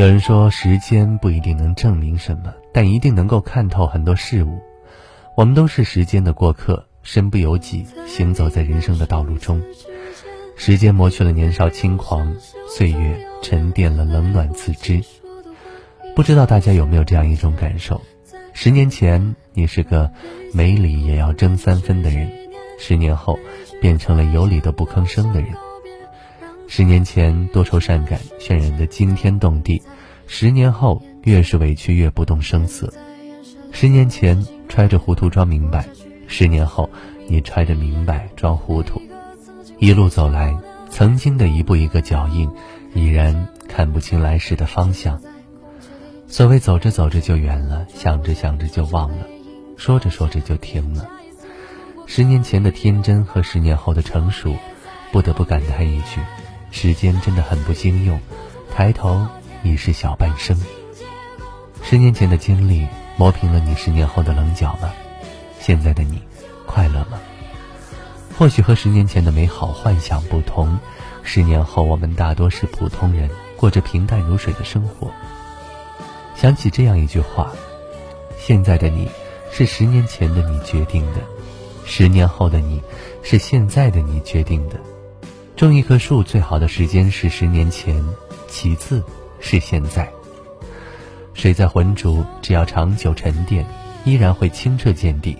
有人说，时间不一定能证明什么，但一定能够看透很多事物。我们都是时间的过客，身不由己，行走在人生的道路中。时间磨去了年少轻狂，岁月沉淀了冷暖自知。不知道大家有没有这样一种感受？十年前你是个没理也要争三分的人，十年后变成了有理都不吭声的人。十年前多愁善感，渲染的惊天动地，十年后越是委屈越不动声色。十年前揣着糊涂装明白，十年后你揣着明白装糊涂。一路走来，曾经的一步一个脚印，已然看不清来时的方向。所谓走着走着就远了，想着想着就忘了，说着说着就停了。十年前的天真和十年后的成熟，不得不感叹一句：时间真的很不经用。抬头已是小半生。十年前的经历磨平了你十年后的棱角吗？现在的你，快乐吗？或许和十年前的美好幻想不同，十年后我们大多是普通人，过着平淡如水的生活。想起这样一句话：现在的你，是十年前的你决定的；十年后的你，是现在的你决定的。种一棵树最好的时间是十年前，其次是现在。水在浑浊，只要长久沉淀，依然会清澈见底；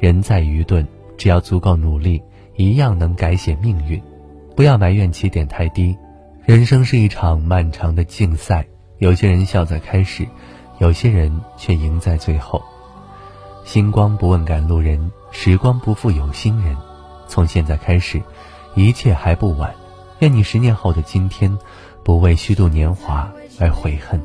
人在愚钝。只要足够努力，一样能改写命运。不要埋怨起点太低，人生是一场漫长的竞赛。有些人笑在开始，有些人却赢在最后。星光不问赶路人，时光不负有心人。从现在开始，一切还不晚。愿你十年后的今天，不为虚度年华而悔恨。